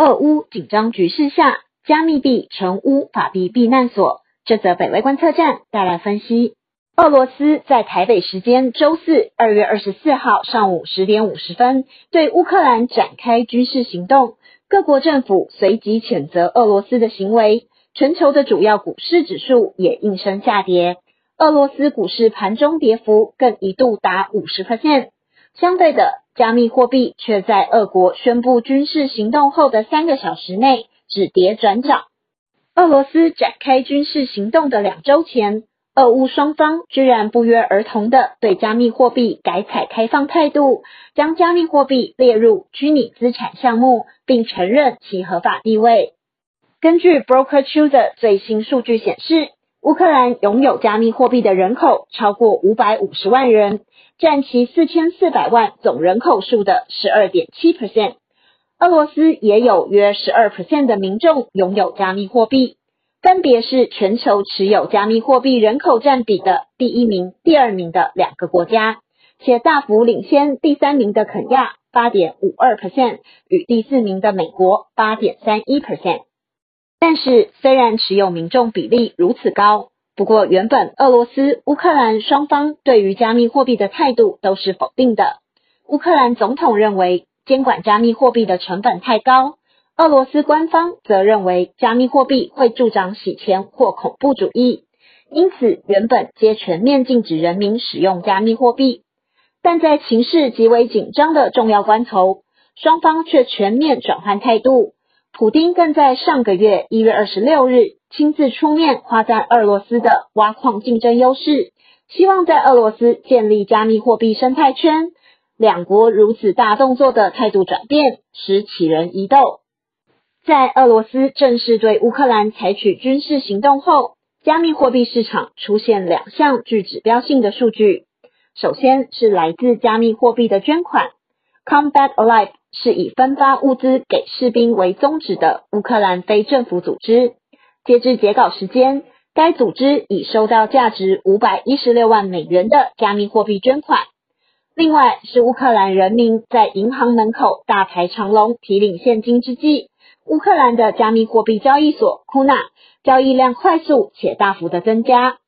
俄乌紧张局势下，加密币成乌法币避难所。这则北威观测站带来分析。俄罗斯在台北时间周四二月二十四号上午十点五十分对乌克兰展开军事行动，各国政府随即谴责俄罗斯的行为，全球的主要股市指数也应声下跌。俄罗斯股市盘中跌幅更一度达五十 percent。相对的，加密货币却在俄国宣布军事行动后的三个小时内止跌转涨。俄罗斯展开军事行动的两周前，俄乌双方居然不约而同的对加密货币改采开放态度，将加密货币列入虚拟资产项目，并承认其合法地位。根据 Broker Chooser 最新数据显示。乌克兰拥有加密货币的人口超过五百五十万人，占其四千四百万总人口数的十二点七 percent。俄罗斯也有约十二 percent 的民众拥有加密货币，分别是全球持有加密货币人口占比的第一名、第二名的两个国家，且大幅领先第三名的肯亚八点五二 percent 与第四名的美国八点三一 percent。但是，虽然持有民众比例如此高，不过原本俄罗斯、乌克兰双方对于加密货币的态度都是否定的。乌克兰总统认为监管加密货币的成本太高，俄罗斯官方则认为加密货币会助长洗钱或恐怖主义，因此原本皆全面禁止人民使用加密货币。但在情势极为紧张的重要关头，双方却全面转换态度。普丁更在上个月一月二十六日亲自出面夸赞俄罗斯的挖矿竞争优势，希望在俄罗斯建立加密货币生态圈。两国如此大动作的态度转变，使杞人疑窦。在俄罗斯正式对乌克兰采取军事行动后，加密货币市场出现两项具指标性的数据。首先是来自加密货币的捐款，Combat Alive。是以分发物资给士兵为宗旨的乌克兰非政府组织。截至截稿时间，该组织已收到价值五百一十六万美元的加密货币捐款。另外，是乌克兰人民在银行门口大排长龙提领现金之际，乌克兰的加密货币交易所库纳交易量快速且大幅的增加。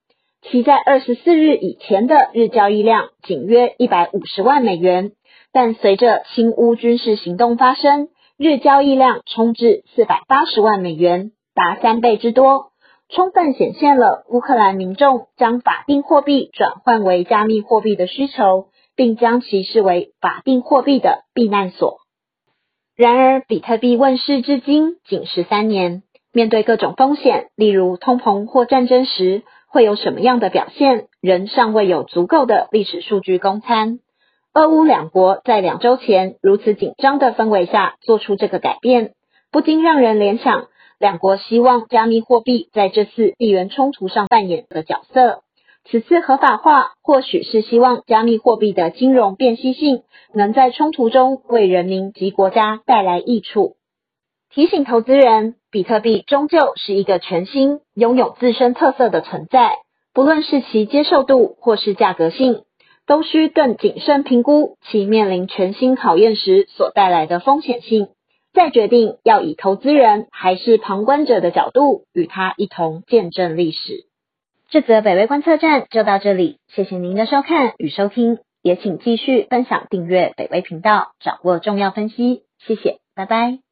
其在二十四日以前的日交易量仅约一百五十万美元。但随着新乌军事行动发生，日交易量冲至四百八十万美元，达三倍之多，充分显现了乌克兰民众将法定货币转换为加密货币的需求，并将其视为法定货币的避难所。然而，比特币问世至今仅十三年，面对各种风险，例如通膨或战争时，会有什么样的表现，仍尚未有足够的历史数据供参。俄乌两国在两周前如此紧张的氛围下做出这个改变，不禁让人联想，两国希望加密货币在这次地缘冲突上扮演的角色。此次合法化，或许是希望加密货币的金融辨析性能在冲突中为人民及国家带来益处。提醒投资人，比特币终究是一个全新、拥有自身特色的存在，不论是其接受度或是价格性。都需更谨慎评估其面临全新考验时所带来的风险性，再决定要以投资人还是旁观者的角度与他一同见证历史。这则北威观测站就到这里，谢谢您的收看与收听，也请继续分享订阅北威频道，掌握重要分析。谢谢，拜拜。